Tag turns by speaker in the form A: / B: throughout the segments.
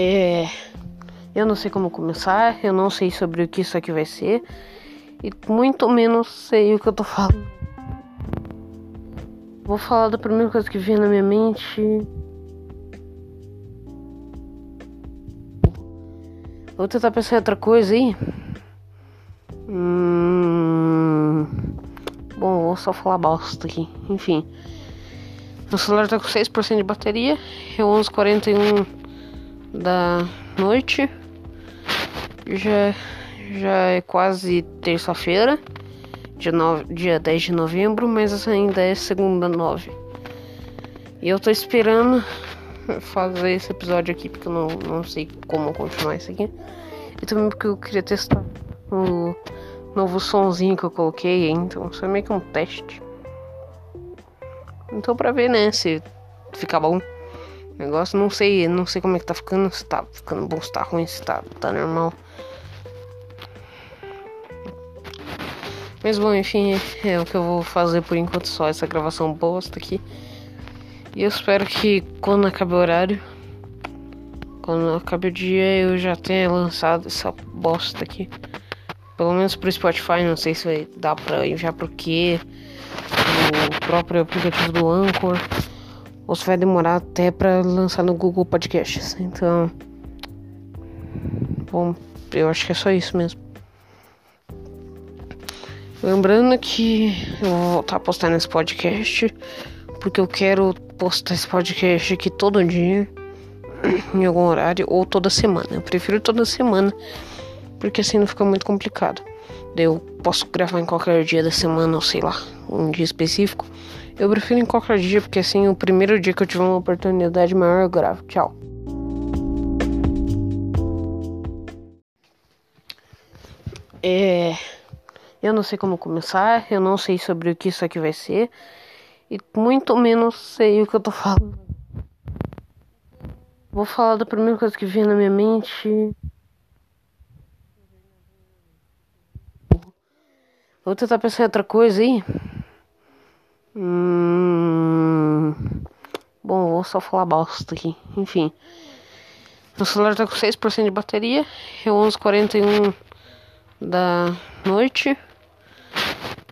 A: É, eu não sei como começar, eu não sei sobre o que isso aqui vai ser e muito menos sei o que eu tô falando. Vou falar da primeira coisa que veio na minha mente. Vou tentar pensar em outra coisa aí. Hum... Bom, vou só falar bosta aqui. Enfim. Meu celular tá com 6% de bateria. É 11h41 da noite. Já, já é quase terça-feira, dia, dia 10 de novembro, mas ainda é segunda 9. E eu tô esperando fazer esse episódio aqui porque eu não, não sei como continuar isso aqui. E também porque eu queria testar o novo sonzinho que eu coloquei, então isso é meio que um teste. Então pra ver, né, se fica bom negócio. Não sei, não sei como é que tá ficando, se tá ficando bom, se tá ruim, se tá, tá normal. Mas bom, enfim, é o que eu vou fazer por enquanto só essa gravação bosta aqui. E eu espero que quando acabe o horário, quando acabe o dia, eu já tenha lançado essa bosta aqui. Pelo menos pro Spotify, não sei se vai dar pra enviar pro quê. O próprio aplicativo do Anchor ou se vai demorar até para lançar no Google Podcasts. Então, bom, eu acho que é só isso mesmo. Lembrando que eu vou voltar a postar nesse podcast, porque eu quero postar esse podcast aqui todo dia, em algum horário, ou toda semana. Eu prefiro toda semana, porque assim não fica muito complicado. Eu posso gravar em qualquer dia da semana, ou sei lá, um dia específico. Eu prefiro em qualquer dia, porque assim, o primeiro dia que eu tiver uma oportunidade maior, eu gravo. Tchau. É, eu não sei como começar, eu não sei sobre o que isso aqui vai ser, e muito menos sei o que eu tô falando. Vou falar da primeira coisa que veio na minha mente. Vou tentar pensar em outra coisa aí. Hum... Bom, vou só falar bosta aqui. Enfim. Meu celular tá com 6% de bateria. É 11h41 da noite.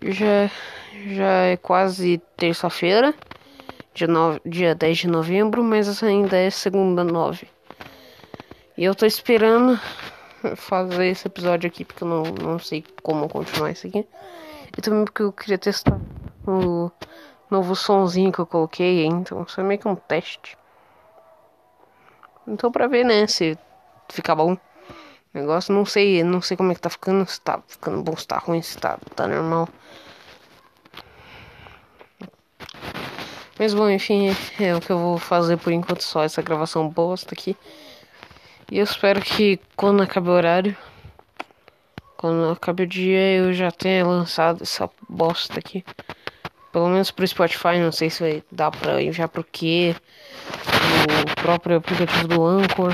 A: Já, já é quase terça-feira. Dia, dia 10 de novembro, mas ainda é segunda 9. E eu tô esperando fazer esse episódio aqui porque eu não, não sei como continuar isso aqui. E também porque eu queria testar o novo sonzinho que eu coloquei, então isso é meio que um teste. Então pra ver, né, se fica bom negócio, não sei, não sei como é que tá ficando, se tá ficando bom, se tá ruim, se tá, tá normal. Mas bom, enfim, é o que eu vou fazer por enquanto só essa gravação bosta aqui. E eu espero que quando acabe o horário, quando acabe o dia, eu já tenha lançado essa bosta aqui. Pelo menos pro Spotify, não sei se vai dar pra enviar pro quê. O próprio aplicativo do Anchor.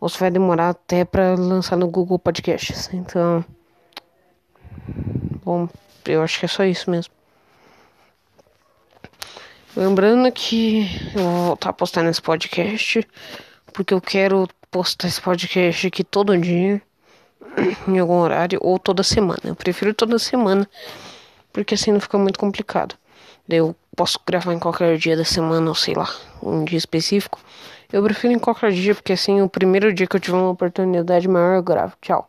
A: Ou se vai demorar até pra lançar no Google Podcasts. Então. Bom, eu acho que é só isso mesmo. Lembrando que eu vou voltar a postar nesse podcast. Porque eu quero postar esse podcast aqui todo dia. Em algum horário. Ou toda semana. Eu prefiro toda semana porque assim não fica muito complicado. Eu posso gravar em qualquer dia da semana, ou sei lá, um dia específico. Eu prefiro em qualquer dia, porque assim, o primeiro dia que eu tiver uma oportunidade maior, eu gravo. Tchau.